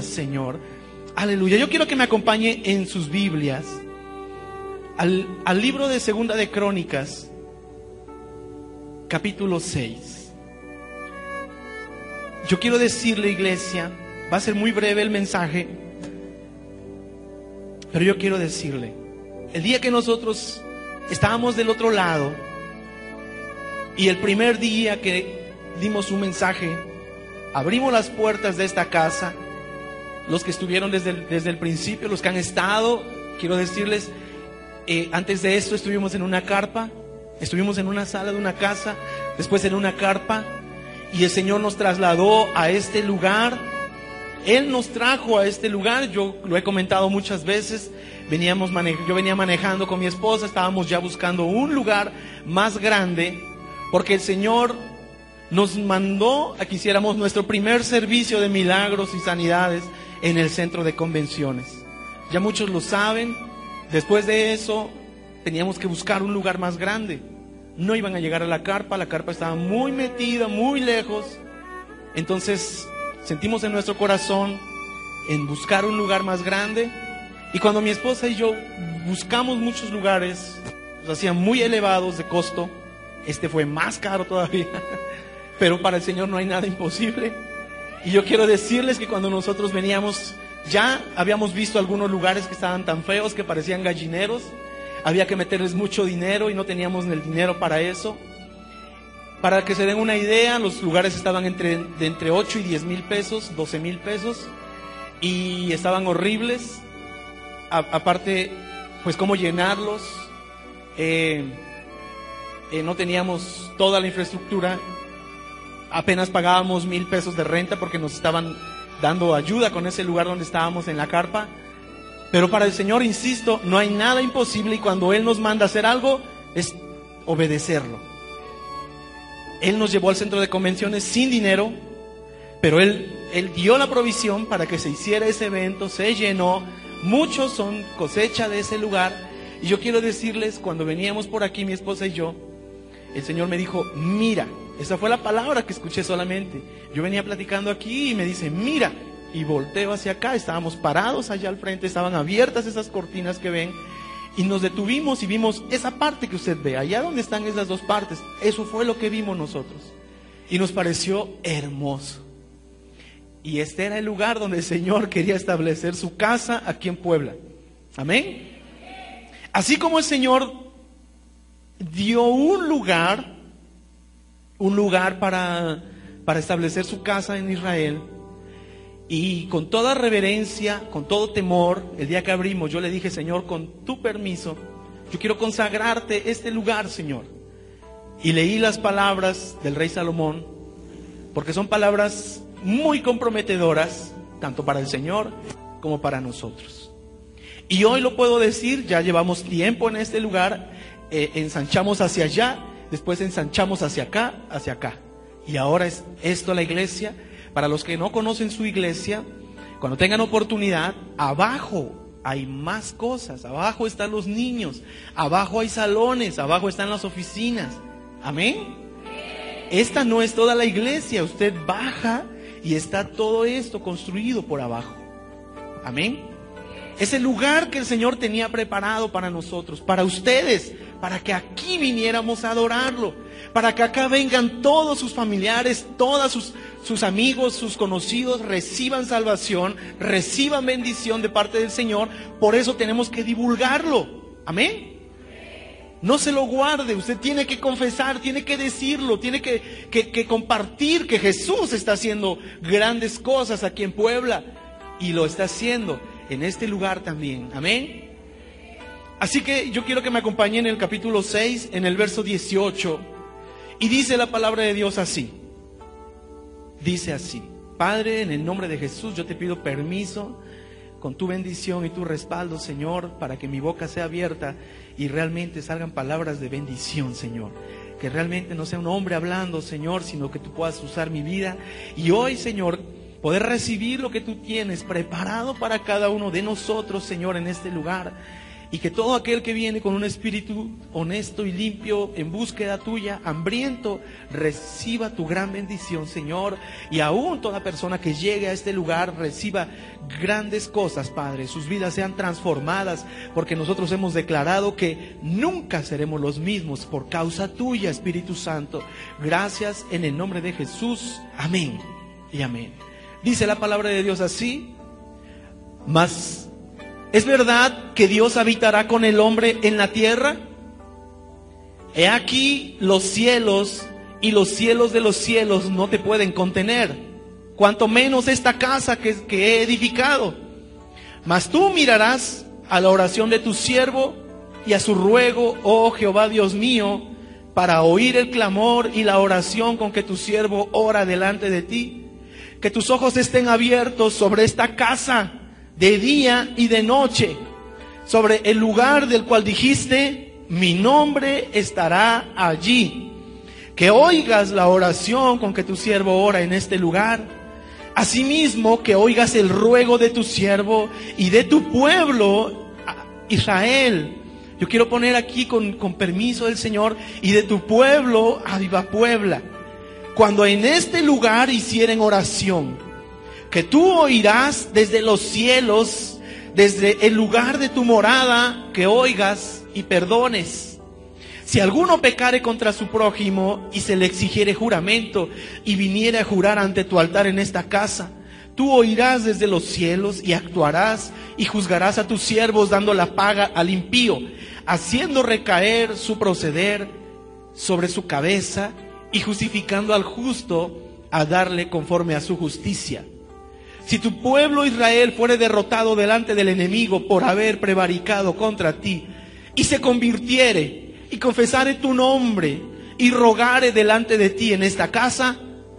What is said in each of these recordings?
Señor. Aleluya. Yo quiero que me acompañe en sus Biblias al, al libro de Segunda de Crónicas, capítulo 6. Yo quiero decirle, iglesia, va a ser muy breve el mensaje, pero yo quiero decirle, el día que nosotros estábamos del otro lado y el primer día que dimos un mensaje, abrimos las puertas de esta casa, los que estuvieron desde el, desde el principio, los que han estado, quiero decirles, eh, antes de esto estuvimos en una carpa, estuvimos en una sala de una casa, después en una carpa, y el Señor nos trasladó a este lugar. Él nos trajo a este lugar, yo lo he comentado muchas veces, veníamos yo venía manejando con mi esposa, estábamos ya buscando un lugar más grande, porque el Señor nos mandó a que hiciéramos nuestro primer servicio de milagros y sanidades en el centro de convenciones. Ya muchos lo saben, después de eso teníamos que buscar un lugar más grande. No iban a llegar a la carpa, la carpa estaba muy metida, muy lejos. Entonces sentimos en nuestro corazón en buscar un lugar más grande. Y cuando mi esposa y yo buscamos muchos lugares, los hacían muy elevados de costo, este fue más caro todavía, pero para el Señor no hay nada imposible. Y yo quiero decirles que cuando nosotros veníamos, ya habíamos visto algunos lugares que estaban tan feos que parecían gallineros. Había que meterles mucho dinero y no teníamos el dinero para eso. Para que se den una idea, los lugares estaban entre, de entre 8 y 10 mil pesos, 12 mil pesos, y estaban horribles. aparte, pues cómo llenarlos. Eh, eh, no teníamos toda la infraestructura apenas pagábamos mil pesos de renta porque nos estaban dando ayuda con ese lugar donde estábamos en la carpa. Pero para el Señor, insisto, no hay nada imposible y cuando Él nos manda hacer algo es obedecerlo. Él nos llevó al centro de convenciones sin dinero, pero Él, Él dio la provisión para que se hiciera ese evento, se llenó, muchos son cosecha de ese lugar. Y yo quiero decirles, cuando veníamos por aquí, mi esposa y yo, el Señor me dijo, mira, esa fue la palabra que escuché solamente. Yo venía platicando aquí y me dice, mira, y volteo hacia acá, estábamos parados allá al frente, estaban abiertas esas cortinas que ven, y nos detuvimos y vimos esa parte que usted ve, allá donde están esas dos partes, eso fue lo que vimos nosotros. Y nos pareció hermoso. Y este era el lugar donde el Señor quería establecer su casa aquí en Puebla. Amén. Así como el Señor dio un lugar un lugar para, para establecer su casa en Israel. Y con toda reverencia, con todo temor, el día que abrimos, yo le dije, Señor, con tu permiso, yo quiero consagrarte este lugar, Señor. Y leí las palabras del rey Salomón, porque son palabras muy comprometedoras, tanto para el Señor como para nosotros. Y hoy lo puedo decir, ya llevamos tiempo en este lugar, eh, ensanchamos hacia allá después ensanchamos hacia acá, hacia acá. Y ahora es esto la iglesia. Para los que no conocen su iglesia, cuando tengan oportunidad, abajo hay más cosas. Abajo están los niños, abajo hay salones, abajo están las oficinas. Amén. Esta no es toda la iglesia. Usted baja y está todo esto construido por abajo. Amén. Es el lugar que el Señor tenía preparado para nosotros, para ustedes, para que aquí viniéramos a adorarlo, para que acá vengan todos sus familiares, todos sus, sus amigos, sus conocidos, reciban salvación, reciban bendición de parte del Señor. Por eso tenemos que divulgarlo. Amén. No se lo guarde, usted tiene que confesar, tiene que decirlo, tiene que, que, compartir que Jesús está haciendo grandes cosas aquí en Puebla y lo está haciendo en este lugar también. Amén. Así que yo quiero que me acompañen en el capítulo 6, en el verso 18. Y dice la palabra de Dios así. Dice así. Padre, en el nombre de Jesús, yo te pido permiso con tu bendición y tu respaldo, Señor, para que mi boca sea abierta y realmente salgan palabras de bendición, Señor. Que realmente no sea un hombre hablando, Señor, sino que tú puedas usar mi vida. Y hoy, Señor, poder recibir lo que tú tienes preparado para cada uno de nosotros, Señor, en este lugar y que todo aquel que viene con un espíritu honesto y limpio en búsqueda tuya, hambriento, reciba tu gran bendición, Señor. Y aún toda persona que llegue a este lugar reciba grandes cosas, Padre. Sus vidas sean transformadas porque nosotros hemos declarado que nunca seremos los mismos por causa tuya, Espíritu Santo. Gracias en el nombre de Jesús. Amén y amén. Dice la palabra de Dios así. Mas ¿Es verdad que Dios habitará con el hombre en la tierra? He aquí los cielos y los cielos de los cielos no te pueden contener, cuanto menos esta casa que, he edificado. Mas tú mirarás a la oración de tu siervo y a su ruego, oh Jehová Dios mío, para oír el clamor y la oración con que tu siervo ora delante de ti. Que tus ojos estén abiertos sobre esta casa de día y de noche, sobre el lugar del cual dijiste, mi nombre estará allí. Que oigas la oración con que tu siervo ora en este lugar. Asimismo, que oigas el ruego de tu siervo y de tu pueblo, Israel. Yo quiero poner aquí con, con permiso del Señor y de tu pueblo, a Viva Puebla. Cuando en este lugar hicieren oración, que tú oirás desde los cielos, desde el lugar de tu morada, que oigas y perdones. Si alguno pecare contra su prójimo y se le exigiere juramento y viniere a jurar ante tu altar en esta casa, tú oirás desde los cielos y actuarás y juzgarás a tus siervos dando la paga al impío, haciendo recaer su proceder sobre su cabeza y justificando al justo a darle conforme a su justicia. Si tu pueblo Israel fuere derrotado delante del enemigo por haber prevaricado contra ti, y se convirtiere y confesare tu nombre y rogare delante de ti en esta casa,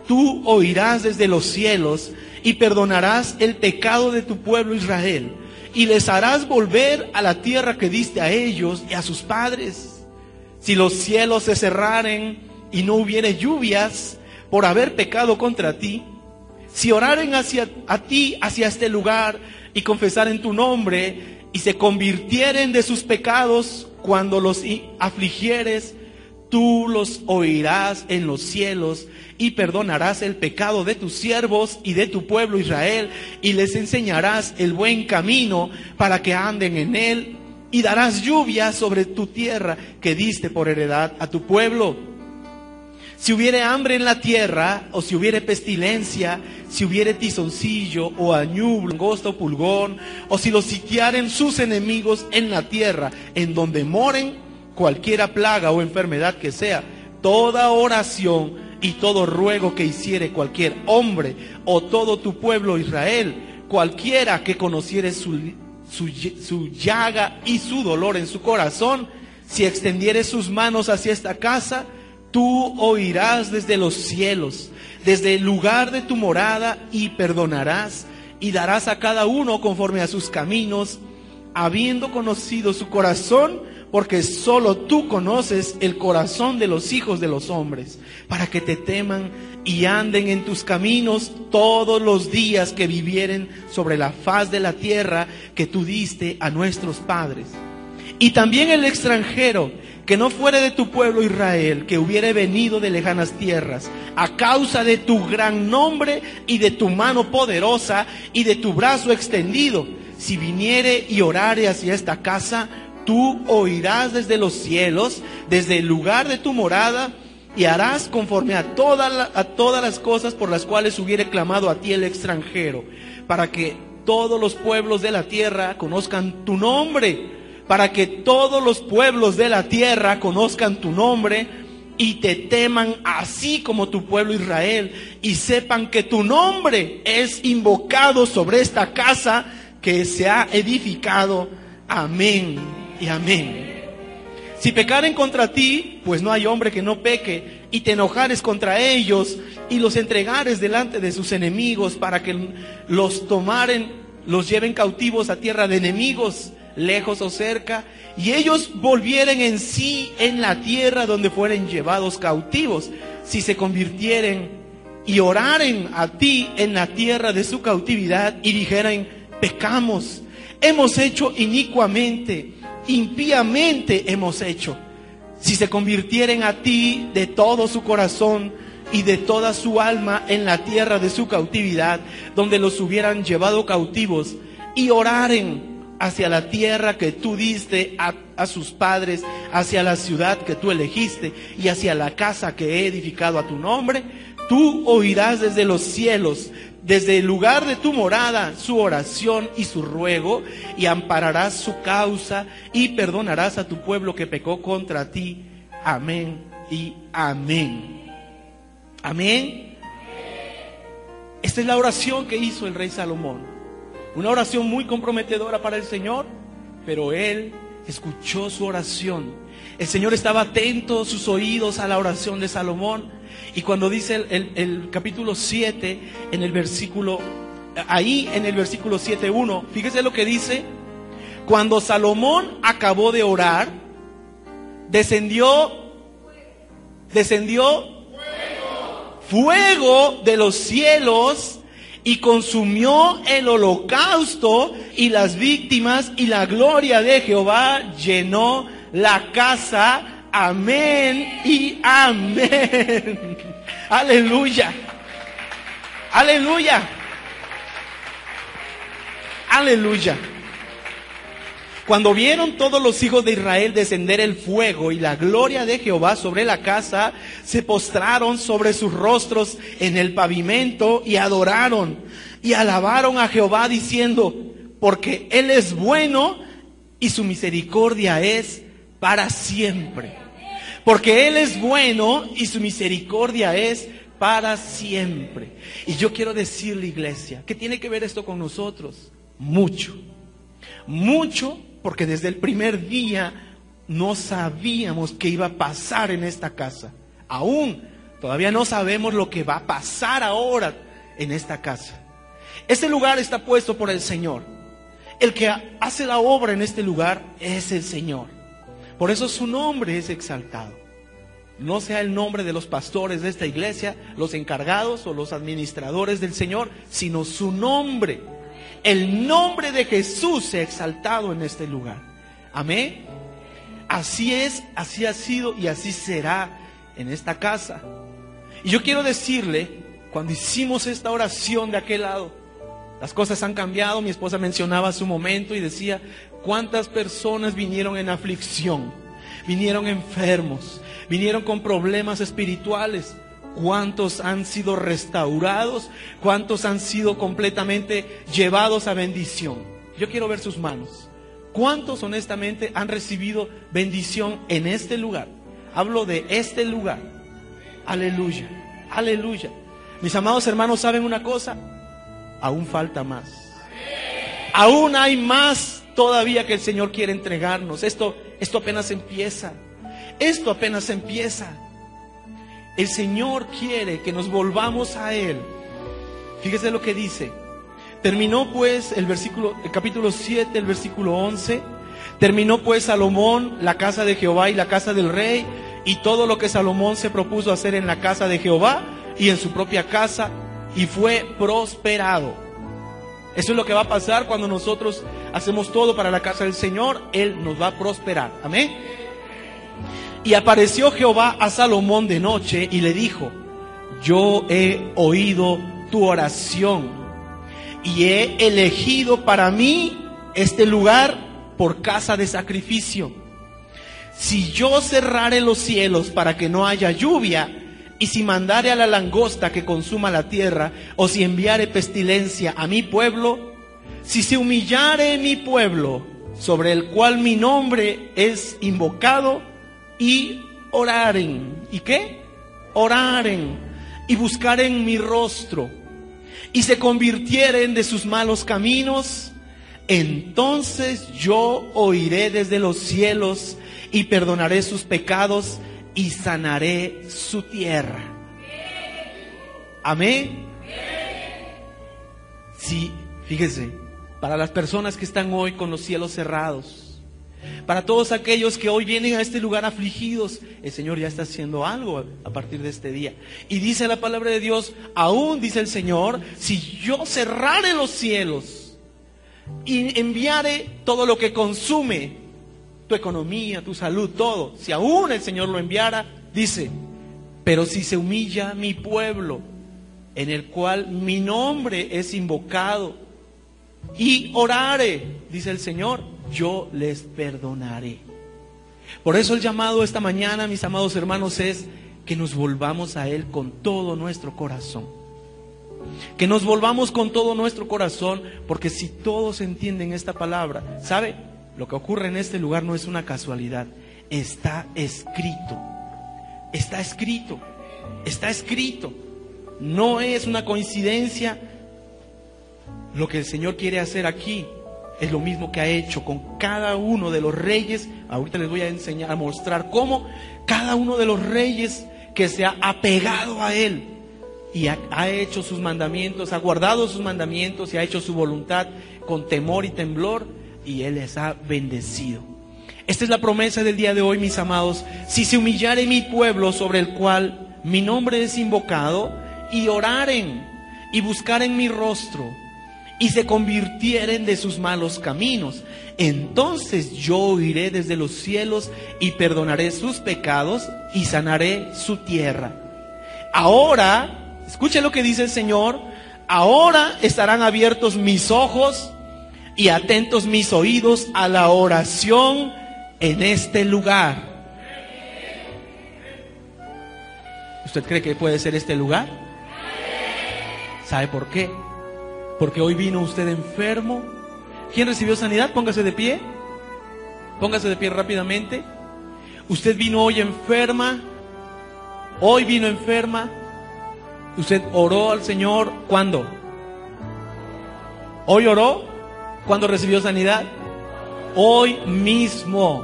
tú oirás desde los cielos y perdonarás el pecado de tu pueblo Israel y les harás volver a la tierra que diste a ellos y a sus padres. Si los cielos se cerraren y no hubiere lluvias por haber pecado contra ti, si oraren hacia a ti, hacia este lugar, y confesaren tu nombre, y se convirtieren de sus pecados cuando los afligieres, tú los oirás en los cielos y perdonarás el pecado de tus siervos y de tu pueblo Israel, y les enseñarás el buen camino para que anden en él, y darás lluvia sobre tu tierra que diste por heredad a tu pueblo si hubiere hambre en la tierra, o si hubiere pestilencia, si hubiere tizoncillo, o añublo, angosto o pulgón, o si los sitiaren sus enemigos en la tierra, en donde moren, cualquiera plaga o enfermedad que sea, toda oración y todo ruego que hiciere cualquier hombre o todo tu pueblo Israel, cualquiera que conociere su, su, su llaga y su dolor en su corazón, si extendiere sus manos hacia esta casa, Tú oirás desde los cielos, desde el lugar de tu morada, y perdonarás y darás a cada uno conforme a sus caminos, habiendo conocido su corazón, porque solo tú conoces el corazón de los hijos de los hombres, para que te teman y anden en tus caminos todos los días que vivieren sobre la faz de la tierra que tú diste a nuestros padres. Y también el extranjero que no fuere de tu pueblo Israel, que hubiere venido de lejanas tierras, a causa de tu gran nombre y de tu mano poderosa y de tu brazo extendido, si viniere y orare hacia esta casa, tú oirás desde los cielos, desde el lugar de tu morada, y harás conforme a, a todas las cosas por las cuales hubiere clamado a ti el extranjero, para que todos los pueblos de la tierra conozcan tu nombre para que todos los pueblos de la tierra conozcan tu nombre y te teman así como tu pueblo Israel y sepan que tu nombre es invocado sobre esta casa que se ha edificado. Amén y amén. Si pecaren contra ti, pues no hay hombre que no peque, y te enojares contra ellos y los entregares delante de sus enemigos para que los tomaren, los lleven cautivos a tierra de enemigos lejos o cerca, y ellos volvieren en sí en la tierra donde fueren llevados cautivos, si se convirtieren y oraren a ti en la tierra de su cautividad y dijeren, pecamos, hemos hecho inicuamente, impíamente hemos hecho. Si se convirtieren a ti de todo su corazón y de toda su alma en la tierra de su cautividad, donde los hubieran llevado cautivos, y oraren hacia la tierra que tú diste a, a, sus padres, hacia la ciudad que tú elegiste y hacia la casa que he edificado a tu nombre, tú oirás desde los cielos, desde el lugar de tu morada, su oración y su ruego, y ampararás su causa y perdonarás a tu pueblo que pecó contra ti. Amén y amén. Amén. Esta es la oración que hizo el rey Salomón. Una oración muy comprometedora para el Señor, pero él escuchó su oración. El Señor estaba atento sus oídos a la oración de Salomón. Y cuando dice el, capítulo 7, en el versículo, ahí en el versículo 7.1, fíjese lo que dice. Cuando Salomón acabó de orar, descendió, descendió fuego de los cielos y consumió el holocausto y las víctimas y la gloria de Jehová llenó la casa. Amén y amén. Aleluya. Aleluya. Aleluya. Cuando vieron todos los hijos de Israel descender el fuego y la gloria de Jehová sobre la casa, se postraron sobre sus rostros en el pavimento y adoraron y alabaron a Jehová diciendo, porque Él es bueno y su misericordia es para siempre. Porque Él es bueno y su misericordia es para siempre. Y yo quiero decirle, iglesia, ¿qué tiene que ver esto con nosotros? Mucho. Mucho porque desde el primer día no sabíamos qué iba a pasar en esta casa. Aún todavía no sabemos lo que va a pasar ahora en esta casa. Este lugar está puesto por el Señor. El que hace la obra en este lugar es el Señor. Por eso su nombre es exaltado. No sea el nombre de los pastores de esta iglesia, los encargados o los administradores del Señor, sino su nombre el nombre de Jesús sea exaltado en este lugar. Amén. Así es, así ha sido y así será en esta casa. Y yo quiero decirle, cuando hicimos esta oración de aquel lado, las cosas han cambiado. Mi esposa mencionaba su momento y decía, ¿cuántas personas vinieron en aflicción? Vinieron enfermos, vinieron con problemas espirituales, ¿Cuántos han sido restaurados? ¿Cuántos han sido completamente llevados a bendición? Yo quiero ver sus manos. ¿Cuántos honestamente han recibido bendición en este lugar? Hablo de este lugar. Aleluya, aleluya. Mis amados hermanos, ¿saben una cosa? Aún falta más. Aún hay más todavía que el Señor quiere entregarnos. Esto, esto apenas empieza. Esto apenas empieza. El Señor quiere que nos volvamos a Él. Fíjese lo que dice. Terminó pues el versículo, el capítulo 7, el versículo 11. Terminó pues Salomón la casa de Jehová y la casa del rey y todo lo que Salomón se propuso hacer en la casa de Jehová y en su propia casa y fue prosperado. Eso es lo que va a pasar cuando nosotros hacemos todo para la casa del Señor. Él nos va a prosperar. Amén. Y apareció Jehová a Salomón de noche y le dijo, yo he oído tu oración y he elegido para mí este lugar por casa de sacrificio. Si yo cerrare los cielos para que no haya lluvia, y si mandare a la langosta que consuma la tierra, o si enviare pestilencia a mi pueblo, si se humillare mi pueblo, sobre el cual mi nombre es invocado, y oraren. ¿Y qué? Oraren y buscaren mi rostro y se convirtieren de sus malos caminos, entonces yo oiré desde los cielos y perdonaré sus pecados y sanaré su tierra. Amén. Sí, fíjese, para las personas que están hoy con los cielos cerrados, para todos aquellos que hoy vienen a este lugar afligidos, el Señor ya está haciendo algo a partir de este día. Y dice la palabra de Dios, aún dice el Señor, si yo cerrare los cielos y enviare todo lo que consume tu economía, tu salud, todo. Si aún el Señor lo enviara, dice, pero si se humilla mi pueblo, en el cual mi nombre es invocado, y orare, dice el Señor, yo les perdonaré. Por eso el llamado esta mañana, mis amados hermanos, es que nos volvamos a Él con todo nuestro corazón. Que nos volvamos con todo nuestro corazón, porque si todos entienden esta palabra, ¿sabe? Lo que ocurre en este lugar no es una casualidad, está escrito. Está escrito. Está escrito. No es una coincidencia lo que el Señor quiere hacer aquí es lo mismo que ha hecho con cada uno de los reyes. Ahorita les voy a enseñar, a mostrar cómo cada uno de los reyes que se ha apegado a Él y ha, ha, hecho sus mandamientos, ha guardado sus mandamientos y ha hecho su voluntad con temor y temblor y Él les ha bendecido. Esta es la promesa del día de hoy, mis amados. Si se humillare mi pueblo sobre el cual mi nombre es invocado y oraren y buscaren mi rostro y se convirtieren de sus malos caminos. Entonces yo oiré desde los cielos y perdonaré sus pecados y sanaré su tierra. Ahora, escuche lo que dice el Señor, ahora estarán abiertos mis ojos y atentos mis oídos a la oración en este lugar. ¿Usted cree que puede ser este lugar? ¿Sabe por qué? Porque hoy vino usted enfermo. ¿Quién recibió sanidad? Póngase de pie. Póngase de pie rápidamente. Usted vino hoy enferma. Hoy vino enferma. Usted oró al Señor. ¿Cuándo? ¿Hoy oró? ¿Cuándo recibió sanidad? Hoy mismo.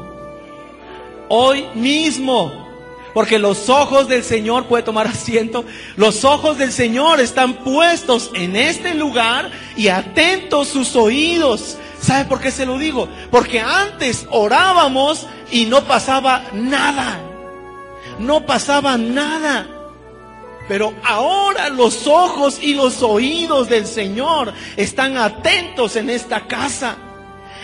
Hoy mismo. Porque los ojos del Señor, puede tomar asiento, los ojos del Señor están puestos en este lugar y atentos sus oídos. ¿Sabe por qué se lo digo? Porque antes orábamos y no pasaba nada. No pasaba nada. Pero ahora los ojos y los oídos del Señor están atentos en esta casa.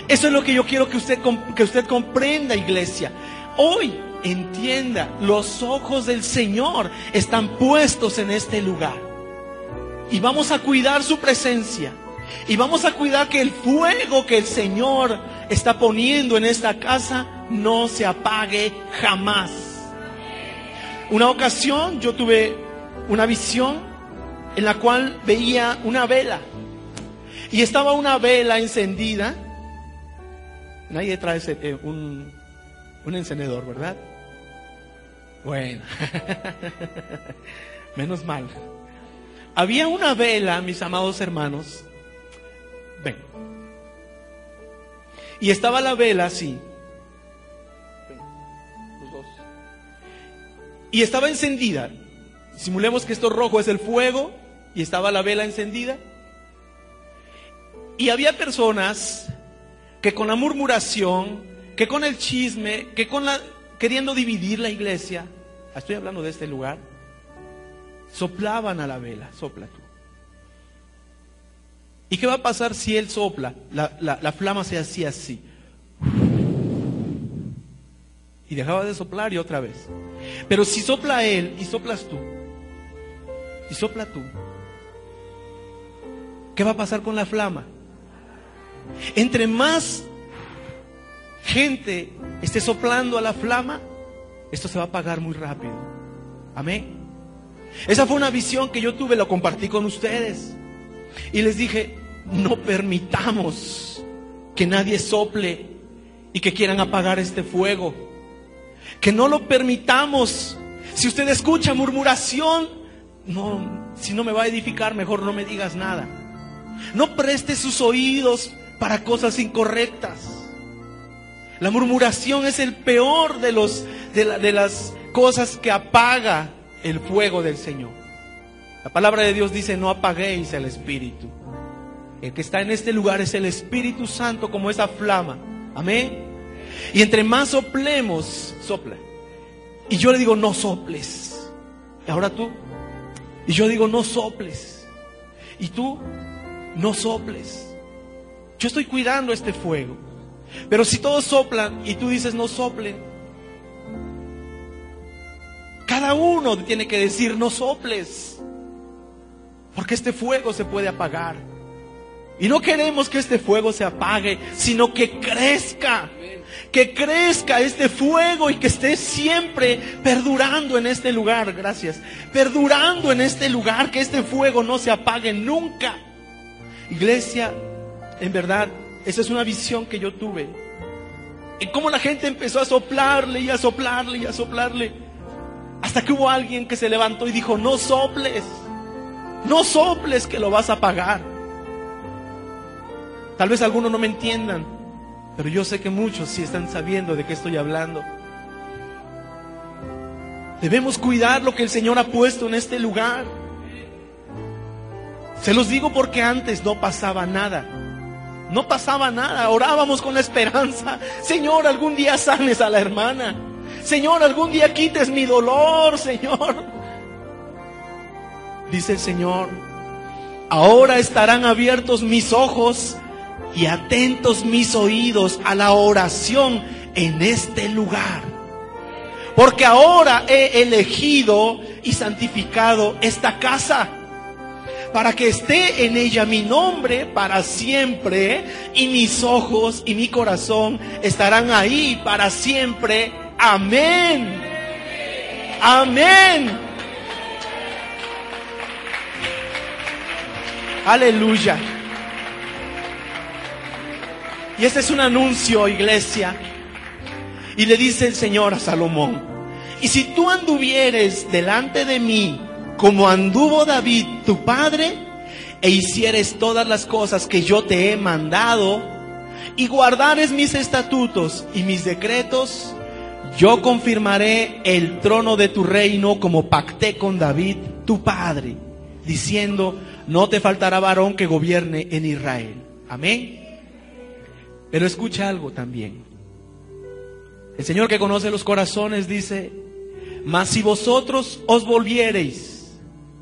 Eso es lo que yo quiero que usted, que usted comprenda, iglesia. Hoy entienda, los ojos del Señor están puestos en este lugar. Y vamos a cuidar su presencia. Y vamos a cuidar que el fuego que el Señor está poniendo en esta casa no se apague jamás. Una ocasión yo tuve una visión en la cual veía una vela. Y estaba una vela encendida. Nadie trae eh, un, un encendedor, ¿verdad? Bueno, menos mal. Había una vela, mis amados hermanos. Ven. Y estaba la vela así. Ven, los dos. Y estaba encendida. Simulemos que esto rojo es el fuego y estaba la vela encendida. Y había personas que con la murmuración, que con el chisme, que con la queriendo dividir la iglesia, estoy hablando de este lugar, soplaban a la vela, sopla tú. ¿Y qué va a pasar si él sopla? La, flama se hacía así. Y dejaba de soplar y otra vez. Pero si sopla él y soplas tú, y sopla tú, ¿qué va a pasar con la flama? Entre más gente esté soplando a la flama, esto se va a apagar muy rápido. Amén. Esa fue una visión que yo tuve, lo compartí con ustedes. Y les dije, no permitamos que nadie sople y que quieran apagar este fuego. Que no lo permitamos. Si usted escucha murmuración, no, si no me va a edificar, mejor no me digas nada. No preste sus oídos para cosas incorrectas. La murmuración es el peor de, los, de, las cosas que apaga el fuego del Señor. La palabra de Dios dice, no apaguéis el Espíritu. El que está en este lugar es el Espíritu Santo como esa flama. Amén. Y entre más soplemos, sopla. Y yo le digo, no soples. Y ahora tú. Y yo digo, no soples. Y tú, no soples. Yo estoy cuidando este fuego. Pero si todos soplan y tú dices no soplen, cada uno tiene que decir no soples, porque este fuego se puede apagar. Y no queremos que este fuego se apague, sino que crezca. Que crezca este fuego y que esté siempre perdurando en este lugar. Gracias. Perdurando en este lugar, que este fuego no se apague nunca. Iglesia, en verdad, esa es una visión que yo tuve. Y cómo la gente empezó a soplarle y a soplarle y a soplarle. Hasta que hubo alguien que se levantó y dijo, no soples. No soples que lo vas a apagar. Tal vez algunos no me entiendan, pero yo sé que muchos sí están sabiendo de qué estoy hablando. Debemos cuidar lo que el Señor ha puesto en este lugar. Se los digo porque antes no pasaba nada. No pasaba nada. Orábamos con la esperanza. Señor, algún día sanes a la hermana. Señor, algún día quites mi dolor, Señor. Dice el Señor, ahora estarán abiertos mis ojos y atentos mis oídos a la oración en este lugar. Porque ahora he elegido y santificado esta casa para que esté en ella mi nombre para siempre y mis ojos y mi corazón estarán ahí para siempre. Amén. Amén. Aleluya. Y este es un anuncio, iglesia. Y le dice el Señor a Salomón, y si tú anduvieres delante de mí como anduvo David, tu padre, e hicieres todas las cosas que yo te he mandado, y guardares mis estatutos y mis decretos, yo confirmaré el trono de tu reino como pacté con David, tu padre, diciendo, no te faltará varón que gobierne en Israel. Amén. Pero escucha algo también. El Señor que conoce los corazones dice, mas si vosotros os volviereis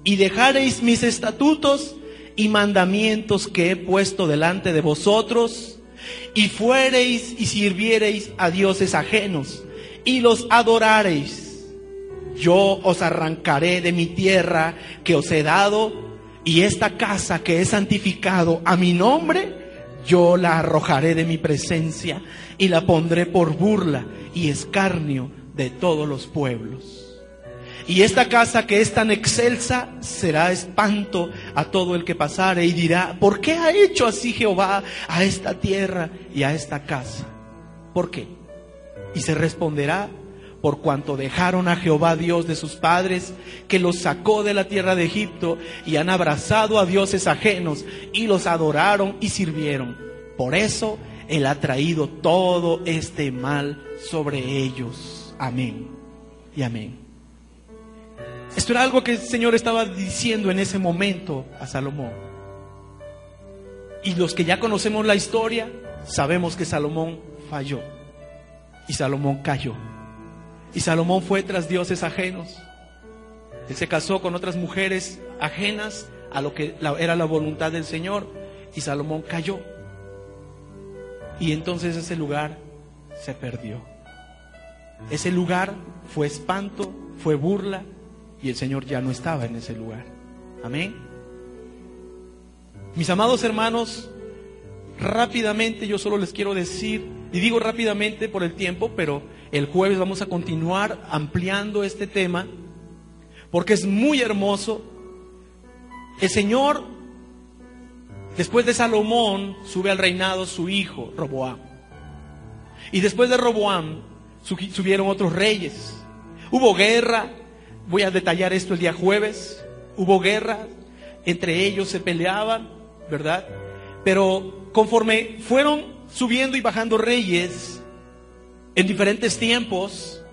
y dejareis mis estatutos y mandamientos que he puesto delante de vosotros, y fuereis y sirviereis a dioses ajenos, y los adorareis, yo os arrancaré de mi tierra que os he dado, y esta casa que he santificado a mi nombre, yo la arrojaré de mi presencia y la pondré por burla y escarnio de todos los pueblos. Y esta casa que es tan excelsa será espanto a todo el que pasare y dirá, ¿por qué ha hecho así Jehová a esta tierra y a esta casa? ¿Por qué? Y se responderá, por cuanto dejaron a Jehová Dios de sus padres, que los sacó de la tierra de Egipto y han abrazado a dioses ajenos y los adoraron y sirvieron. Por eso Él ha traído todo este mal sobre ellos. Amén y amén. Esto era algo que el Señor estaba diciendo en ese momento a Salomón. Y los que ya conocemos la historia, sabemos que Salomón falló y Salomón cayó. Y Salomón fue tras dioses ajenos. Él se casó con otras mujeres ajenas a lo que era la voluntad del Señor y Salomón cayó. Y entonces ese lugar se perdió. Ese lugar fue espanto, fue burla y el Señor ya no estaba en ese lugar. Amén. Mis amados hermanos, rápidamente yo solo les quiero decir, y digo rápidamente por el tiempo, pero el jueves vamos a continuar ampliando este tema porque es muy hermoso. El Señor, después de Salomón, sube al reinado su hijo, Roboam. Y después de Roboam, subieron otros reyes. Hubo guerra, voy a detallar esto el día jueves. Hubo guerra, entre ellos se peleaban, ¿verdad? Pero conforme fueron subiendo y bajando reyes, en diferentes tiempos,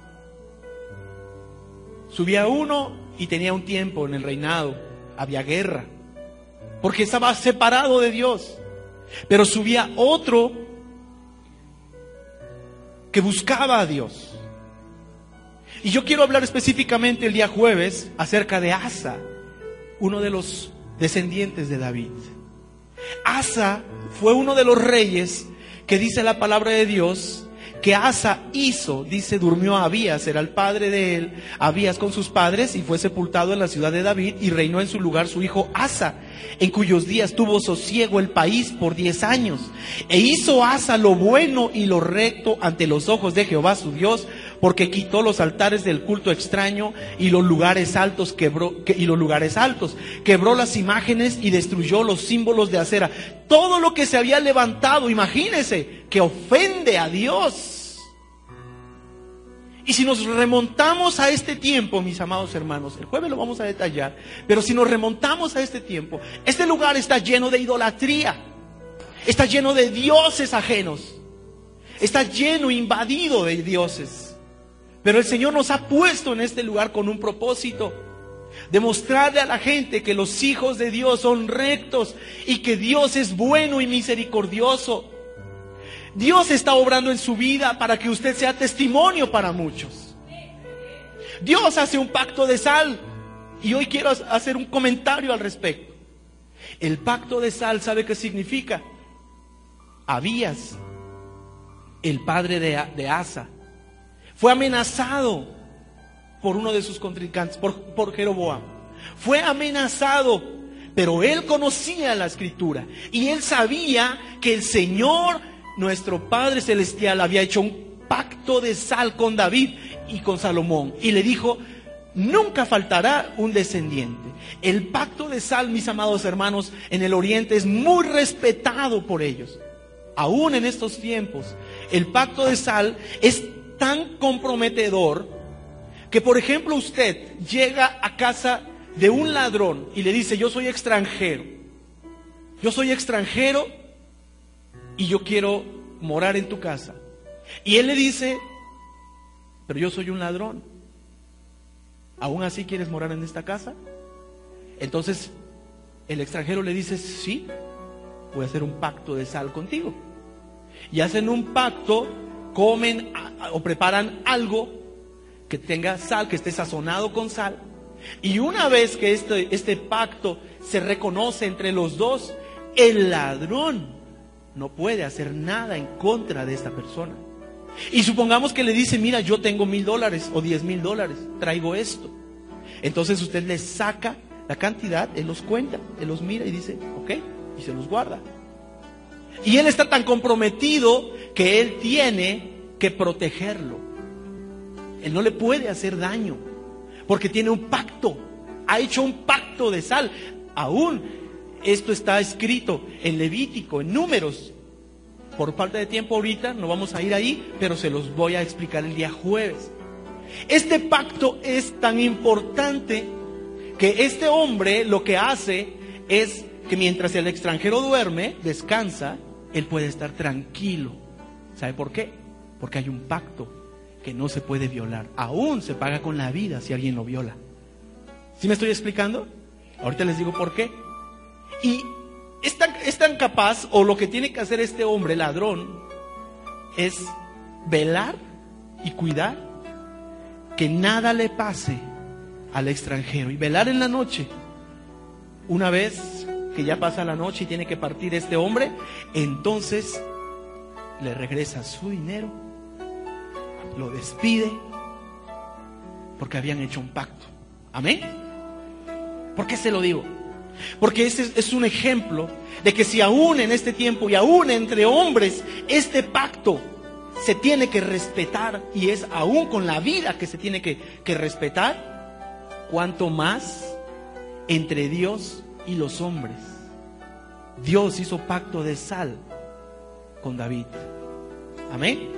subía uno y tenía un tiempo en el reinado, había guerra, porque estaba separado de Dios, pero subía otro que buscaba a Dios. Y yo quiero hablar específicamente el día jueves acerca de Asa, uno de los descendientes de David. Asa fue uno de los reyes que dice la palabra de Dios que Asa hizo, dice, durmió Abías, era el padre de él, Abías con sus padres y fue sepultado en la ciudad de David y reinó en su lugar su hijo Asa, en cuyos días tuvo sosiego el país por diez años. E hizo Asa lo bueno y lo recto ante los ojos de Jehová su Dios, porque quitó los altares del culto extraño y los lugares altos quebró y los lugares altos, quebró las imágenes y destruyó los símbolos de acera. Todo lo que se había levantado, imagínense, que ofende a Dios. Y si nos remontamos a este tiempo, mis amados hermanos, el jueves lo vamos a detallar, pero si nos remontamos a este tiempo, este lugar está lleno de idolatría, está lleno de dioses ajenos, está lleno, invadido de dioses. Pero el Señor nos ha puesto en este lugar con un propósito. Demostrarle a la gente que los hijos de Dios son rectos y que Dios es bueno y misericordioso. Dios está obrando en su vida para que usted sea testimonio para muchos. Dios hace un pacto de sal y hoy quiero hacer un comentario al respecto. El pacto de sal, ¿sabe qué significa? Habías, el padre de, de Asa, fue amenazado por uno de sus contrincantes, por, Jeroboam. Fue amenazado, pero él conocía la escritura y él sabía que el Señor, nuestro Padre Celestial, había hecho un pacto de sal con David y con Salomón. Y le dijo, nunca faltará un descendiente. El pacto de sal, mis amados hermanos, en el oriente es muy respetado por ellos. Aún en estos tiempos, el pacto de sal es tan comprometedor que, por ejemplo, usted llega a casa de un ladrón y le dice, yo soy extranjero, yo soy extranjero y yo quiero morar en tu casa. Y él le dice, pero yo soy un ladrón. ¿Aún así quieres morar en esta casa? Entonces el extranjero le dice, sí, voy a hacer un pacto de sal contigo. Y hacen un pacto comen o preparan algo que tenga sal, que esté sazonado con sal. Y una vez que este, este pacto se reconoce entre los dos, el ladrón no puede hacer nada en contra de esta persona. Y supongamos que le dice, mira, yo tengo mil dólares o diez mil dólares, traigo esto. Entonces usted le saca la cantidad, él los cuenta, él los mira y dice, ok, y se los guarda. Y él está tan comprometido que él tiene que protegerlo. Él no le puede hacer daño porque tiene un pacto. Ha hecho un pacto de sal. Aún esto está escrito en Levítico, en números. Por falta de tiempo ahorita no vamos a ir ahí, pero se los voy a explicar el día jueves. Este pacto es tan importante que este hombre lo que hace es que mientras el extranjero duerme, descansa, él puede estar tranquilo. ¿Sabe por qué? Porque hay un pacto que no se puede violar. Aún se paga con la vida si alguien lo viola. ¿Sí me estoy explicando? Ahorita les digo por qué. Y es tan, es tan capaz, o lo que tiene que hacer este hombre ladrón, es velar y cuidar que nada le pase al extranjero. Y velar en la noche. Una vez ya pasa la noche y tiene que partir este hombre, entonces le regresa su dinero, lo despide, porque habían hecho un pacto. Amén. ¿Por qué se lo digo? Porque ese es un ejemplo de que si aún en este tiempo y aún entre hombres este pacto se tiene que respetar y es aún con la vida que se tiene que, que respetar, cuanto más entre Dios y los hombres. Dios hizo pacto de sal con David. Amén.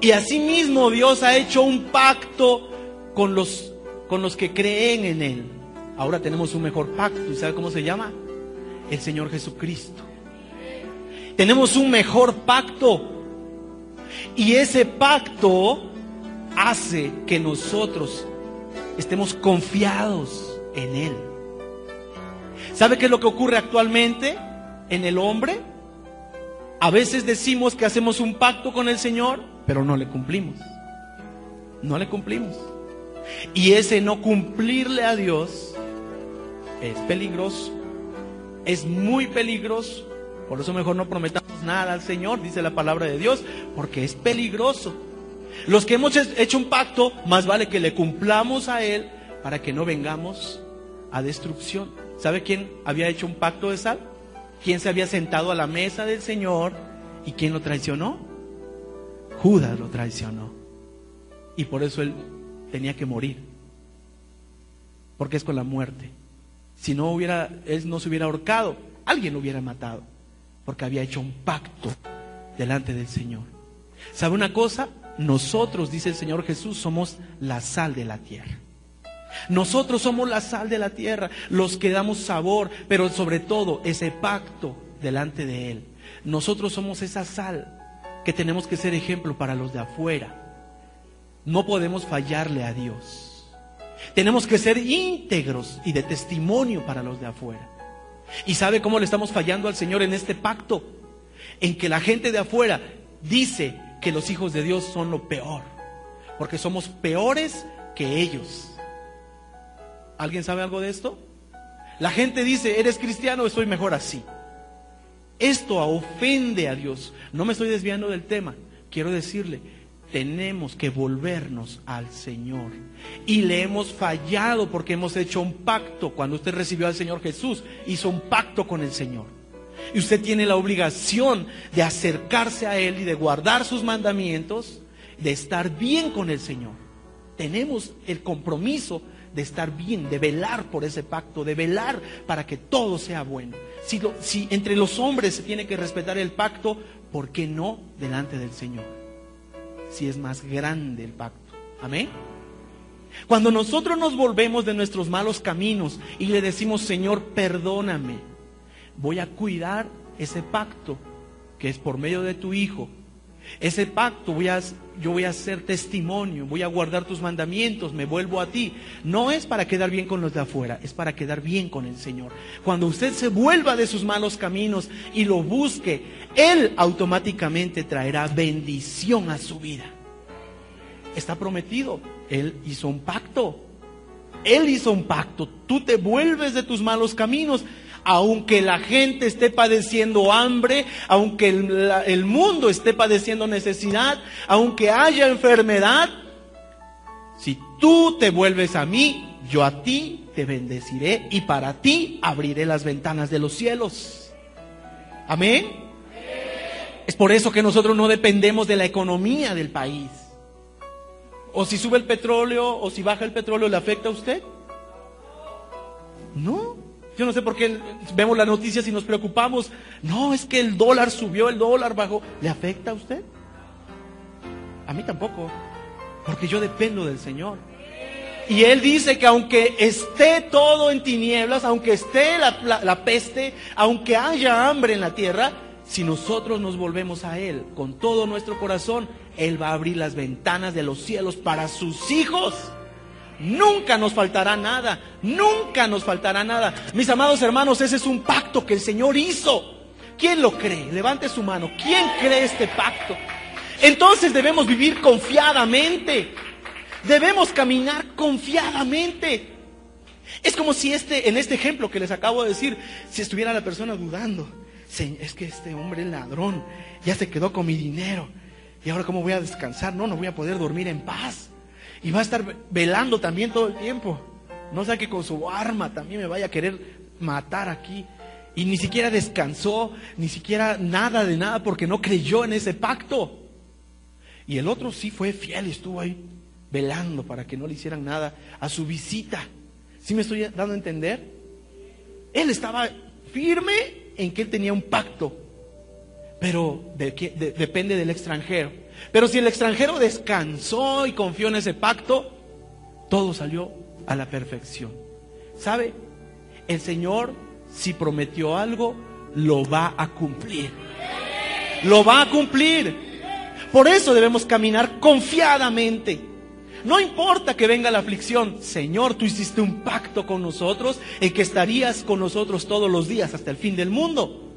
Y asimismo Dios ha hecho un pacto con los, con los que creen en Él. Ahora tenemos un mejor pacto. ¿Y sabe cómo se llama? El Señor Jesucristo. Tenemos un mejor pacto. Y ese pacto hace que nosotros estemos confiados en Él. ¿Sabe qué es lo que ocurre actualmente en el hombre? A veces decimos que hacemos un pacto con el Señor, pero no le cumplimos. No le cumplimos. Y ese no cumplirle a Dios es peligroso. Es muy peligroso. Por eso mejor no prometamos nada al Señor, dice la palabra de Dios, porque es peligroso. Los que hemos hecho un pacto, más vale que le cumplamos a Él para que no vengamos a destrucción. ¿Sabe quién había hecho un pacto de sal? ¿Quién se había sentado a la mesa del Señor y quién lo traicionó? Judas lo traicionó. Y por eso él tenía que morir. Porque es con la muerte. Si no hubiera, él no se hubiera ahorcado, alguien lo hubiera matado. Porque había hecho un pacto delante del Señor. ¿Sabe una cosa? Nosotros, dice el Señor Jesús, somos la sal de la tierra. Nosotros somos la sal de la tierra, los que damos sabor, pero sobre todo ese pacto delante de Él. Nosotros somos esa sal que tenemos que ser ejemplo para los de afuera. No podemos fallarle a Dios. Tenemos que ser íntegros y de testimonio para los de afuera. ¿Y sabe cómo le estamos fallando al Señor en este pacto? En que la gente de afuera dice que los hijos de Dios son lo peor, porque somos peores que ellos. ¿Alguien sabe algo de esto? La gente dice, eres cristiano, estoy mejor así. Esto ofende a Dios. No me estoy desviando del tema. Quiero decirle, tenemos que volvernos al Señor. Y le hemos fallado porque hemos hecho un pacto. Cuando usted recibió al Señor Jesús, hizo un pacto con el Señor. Y usted tiene la obligación de acercarse a Él y de guardar sus mandamientos, de estar bien con el Señor. Tenemos el compromiso de estar bien, de velar por ese pacto, de velar para que todo sea bueno. Si, entre los hombres se tiene que respetar el pacto, ¿por qué no delante del Señor? Si es más grande el pacto. Amén. Cuando nosotros nos volvemos de nuestros malos caminos y le decimos, Señor, perdóname, voy a cuidar ese pacto que es por medio de tu Hijo, ese pacto voy a, yo voy a ser testimonio, voy a guardar tus mandamientos, me vuelvo a ti. No es para quedar bien con los de afuera, es para quedar bien con el Señor. Cuando usted se vuelva de sus malos caminos y lo busque, Él automáticamente traerá bendición a su vida. Está prometido, Él hizo un pacto. Él hizo un pacto. Tú te vuelves de tus malos caminos aunque la gente esté padeciendo hambre, aunque el, mundo esté padeciendo necesidad, aunque haya enfermedad, si tú te vuelves a mí, yo a ti te bendeciré y para ti abriré las ventanas de los cielos. Amén. Es por eso que nosotros no dependemos de la economía del país. O si sube el petróleo o si baja el petróleo, ¿le afecta a usted? No. Yo no sé por qué vemos las noticias y nos preocupamos. No, es que el dólar subió, el dólar bajó. ¿Le afecta a usted? A mí tampoco, porque yo dependo del Señor. Y Él dice que aunque esté todo en tinieblas, aunque esté la, la, peste, aunque haya hambre en la tierra, si nosotros nos volvemos a Él con todo nuestro corazón, Él va a abrir las ventanas de los cielos para sus hijos. Nunca nos faltará nada, nunca nos faltará nada. Mis amados hermanos, ese es un pacto que el Señor hizo. ¿Quién lo cree? Levante su mano. ¿Quién cree este pacto? Entonces debemos vivir confiadamente. Debemos caminar confiadamente. Es como si este, en este ejemplo que les acabo de decir, si estuviera la persona dudando, es que este hombre ladrón, ya se quedó con mi dinero, y ahora cómo voy a descansar, no, no voy a poder dormir en paz. Y va a estar velando también todo el tiempo. No sea que con su arma también me vaya a querer matar aquí. Y ni siquiera descansó, ni siquiera nada de nada porque no creyó en ese pacto. Y el otro sí fue fiel estuvo ahí velando para que no le hicieran nada a su visita. ¿Sí me estoy dando a entender? Él estaba firme en que él tenía un pacto, pero depende del extranjero. Pero si el extranjero descansó y confió en ese pacto, todo salió a la perfección. ¿Sabe? El Señor, si prometió algo, lo va a cumplir. Lo va a cumplir. Por eso debemos caminar confiadamente. No importa que venga la aflicción, Señor, tú hiciste un pacto con nosotros en que estarías con nosotros todos los días hasta el fin del mundo.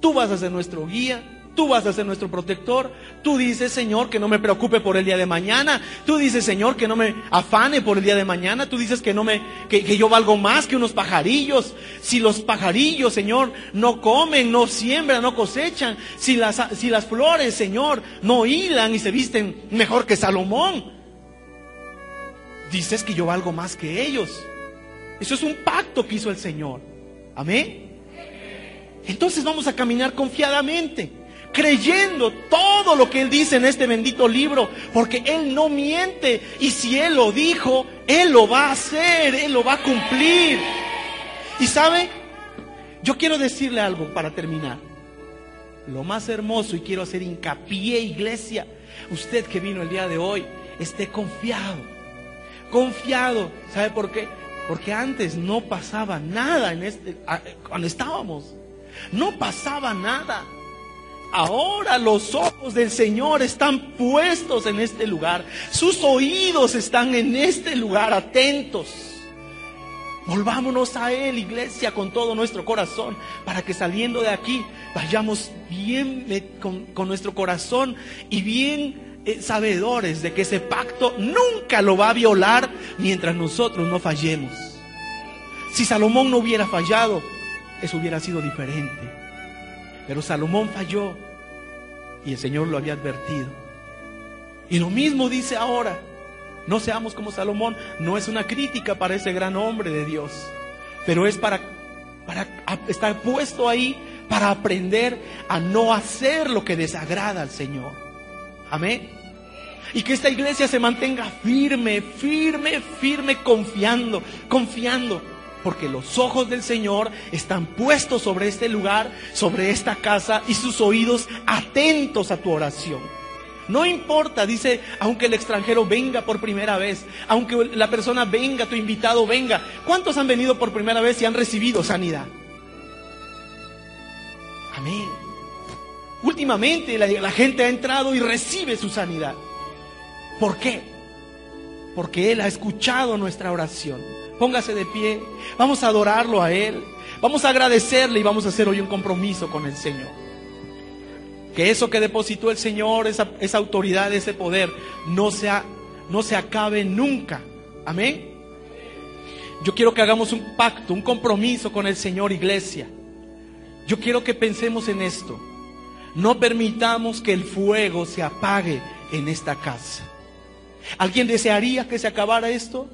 Tú vas a ser nuestro guía, Tú vas a ser nuestro protector. Tú dices, Señor, que no me preocupe por el día de mañana. Tú dices, Señor, que no me afane por el día de mañana. Tú dices que no me, que, yo valgo más que unos pajarillos. Si los pajarillos, Señor, no comen, no siembran, no cosechan. Si las, si las flores, Señor, no hilan y se visten mejor que Salomón. Dices que yo valgo más que ellos. Eso es un pacto que hizo el Señor. Amén. Entonces vamos a caminar confiadamente creyendo todo lo que Él dice en este bendito libro, porque Él no miente. Y si Él lo dijo, Él lo va a hacer, Él lo va a cumplir. Y sabe, yo quiero decirle algo para terminar. Lo más hermoso, y quiero hacer hincapié, iglesia, usted que vino el día de hoy, esté confiado. Confiado. ¿Sabe por qué? Porque antes no pasaba nada en este, cuando estábamos. No pasaba nada. Ahora los ojos del Señor están puestos en este lugar. Sus oídos están en este lugar atentos. Volvámonos a Él, iglesia, con todo nuestro corazón, para que saliendo de aquí vayamos bien con, nuestro corazón y bien eh, sabedores de que ese pacto nunca lo va a violar mientras nosotros no fallemos. Si Salomón no hubiera fallado, eso hubiera sido diferente. Pero Salomón falló y el Señor lo había advertido. Y lo mismo dice ahora. No seamos como Salomón. No es una crítica para ese gran hombre de Dios. Pero es para, para estar puesto ahí para aprender a no hacer lo que desagrada al Señor. Amén. Y que esta iglesia se mantenga firme, firme, firme, confiando, confiando porque los ojos del Señor están puestos sobre este lugar, sobre esta casa y sus oídos atentos a tu oración. No importa, dice, aunque el extranjero venga por primera vez, aunque la persona venga, tu invitado venga. ¿Cuántos han venido por primera vez y han recibido sanidad? Amén. Últimamente la, la gente ha entrado y recibe su sanidad. ¿Por qué? Porque Él ha escuchado nuestra oración. Póngase de pie. Vamos a adorarlo a Él. Vamos a agradecerle y vamos a hacer hoy un compromiso con el Señor. Que eso que depositó el Señor, esa, esa autoridad, ese poder, no, sea, no se acabe nunca. Amén. Yo quiero que hagamos un pacto, un compromiso con el Señor, iglesia. Yo quiero que pensemos en esto. No permitamos que el fuego se apague en esta casa. ¿Alguien desearía que se acabara esto?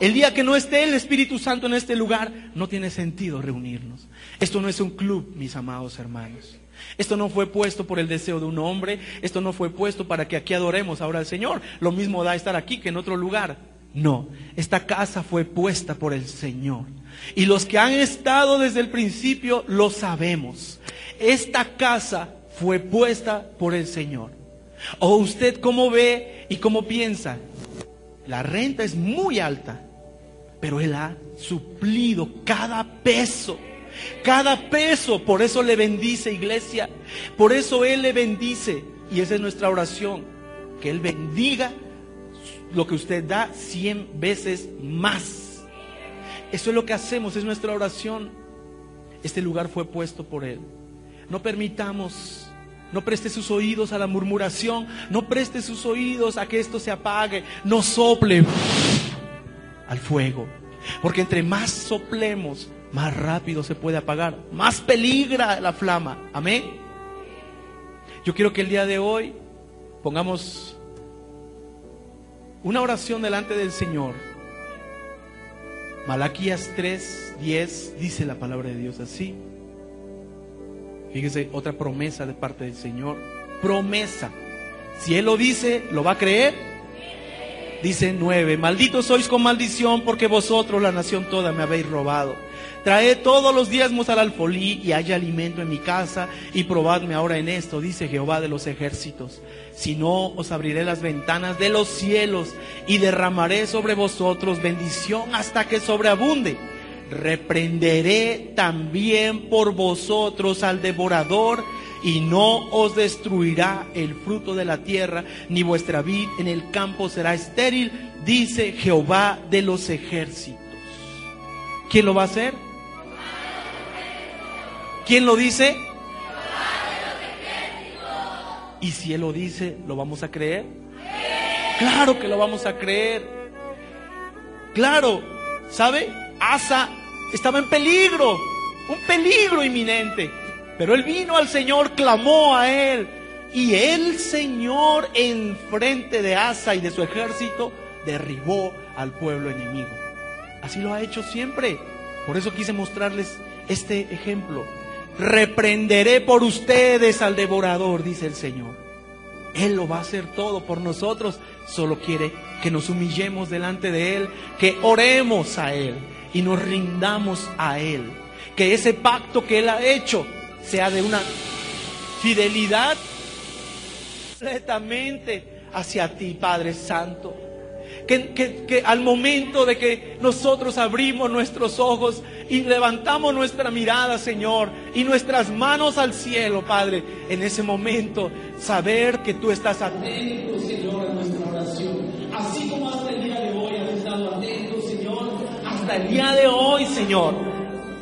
El día que no esté el Espíritu Santo en este lugar, no tiene sentido reunirnos. Esto no es un club, mis amados hermanos. Esto no fue puesto por el deseo de un hombre, esto no fue puesto para que aquí adoremos ahora al Señor. Lo mismo da estar aquí que en otro lugar. No, esta casa fue puesta por el Señor. Y los que han estado desde el principio lo sabemos. Esta casa fue puesta por el Señor. ¿O usted cómo ve y cómo piensa? La renta es muy alta pero Él ha suplido cada peso. Cada peso, por eso le bendice iglesia, por eso Él le bendice. Y esa es nuestra oración, que Él bendiga lo que usted da cien veces más. Eso es lo que hacemos, es nuestra oración. Este lugar fue puesto por Él. No permitamos, no preste sus oídos a la murmuración, no preste sus oídos a que esto se apague, no sople al fuego. Porque entre más soplemos, más rápido se puede apagar, más peligra la flama. Amén. Yo quiero que el día de hoy pongamos una oración delante del Señor. Malaquías 3, 10 dice la palabra de Dios así. Fíjese, otra promesa de parte del Señor. Promesa. Si Él lo dice, ¿lo va a creer? Dice nueve, malditos sois con maldición porque vosotros la nación toda me habéis robado. Traed todos los diezmos al alfolí y haya alimento en mi casa y probadme ahora en esto, dice Jehová de los ejércitos. Si no, os abriré las ventanas de los cielos y derramaré sobre vosotros bendición hasta que sobreabunde. Reprenderé también por vosotros al devorador y no os destruirá el fruto de la tierra, ni vuestra vid en el campo será estéril, dice Jehová de los ejércitos. ¿Quién lo va a hacer? ¿Quién lo dice? Y si Él lo dice, ¿lo vamos a creer? Claro que lo vamos a creer. Claro, ¿sabe? Asa estaba en peligro, un peligro inminente. Pero él vino al Señor, clamó a Él. Y el Señor, en frente de Asa y de su ejército, derribó al pueblo enemigo. Así lo ha hecho siempre. Por eso quise mostrarles este ejemplo. Reprenderé por ustedes al devorador, dice el Señor. Él lo va a hacer todo por nosotros. Solo quiere que nos humillemos delante de Él, que oremos a Él y nos rindamos a Él. Que ese pacto que Él ha hecho sea de una fidelidad completamente hacia ti, Padre Santo. Que, que, al momento de que nosotros abrimos nuestros ojos y levantamos nuestra mirada, Señor, y nuestras manos al cielo, Padre, en ese momento saber que tú estás atento, Señor, a nuestra oración. Así como hasta el día de hoy has estado atento, Señor, hasta el día de hoy, Señor,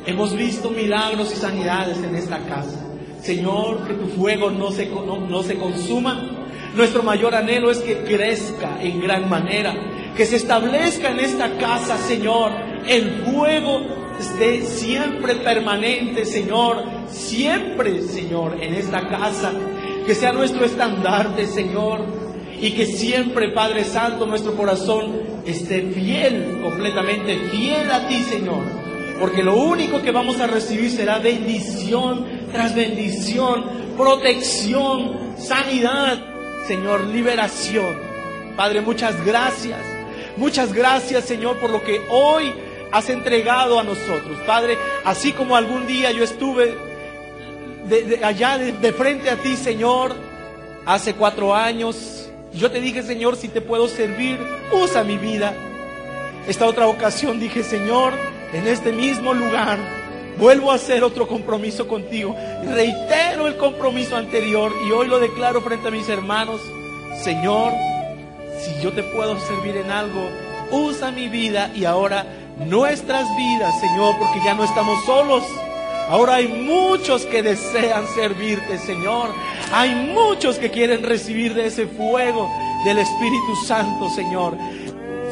hemos visto milagros y sanidades en esta casa. Señor, que tu fuego no se, no se consuma. Nuestro mayor anhelo es que crezca en gran manera, que se establezca en esta casa, Señor, el fuego esté siempre permanente, Señor, siempre, Señor, en esta casa, que sea nuestro estandarte, Señor, y que siempre, Padre Santo, nuestro corazón esté fiel, completamente fiel a ti, Señor, porque lo único que vamos a recibir será bendición tras bendición, protección, sanidad, Señor, liberación. Padre, muchas gracias. Muchas gracias, Señor, por lo que hoy has entregado a nosotros. Padre, así como algún día yo estuve allá de, frente a ti, Señor, hace cuatro años, yo te dije, Señor, si te puedo servir, usa mi vida. Esta otra ocasión dije, Señor, en este mismo lugar, vuelvo a hacer otro compromiso contigo. Reitero el compromiso anterior y hoy lo declaro frente a mis hermanos. Señor, si yo te puedo servir en algo, usa mi vida y ahora nuestras vidas, Señor, porque ya no estamos solos. Ahora hay muchos que desean servirte, Señor. Hay muchos que quieren recibir de ese fuego del Espíritu Santo, Señor.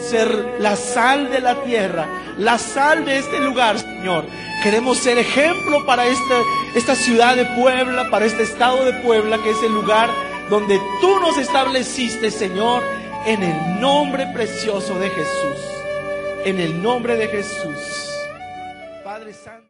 Ser la sal de la tierra, la sal de este lugar, Señor. Queremos ser ejemplo para esta, esta ciudad de Puebla, para este estado de Puebla, que es el lugar donde tú nos estableciste, Señor, en el nombre precioso de Jesús en el nombre de Jesús. Padre Santo.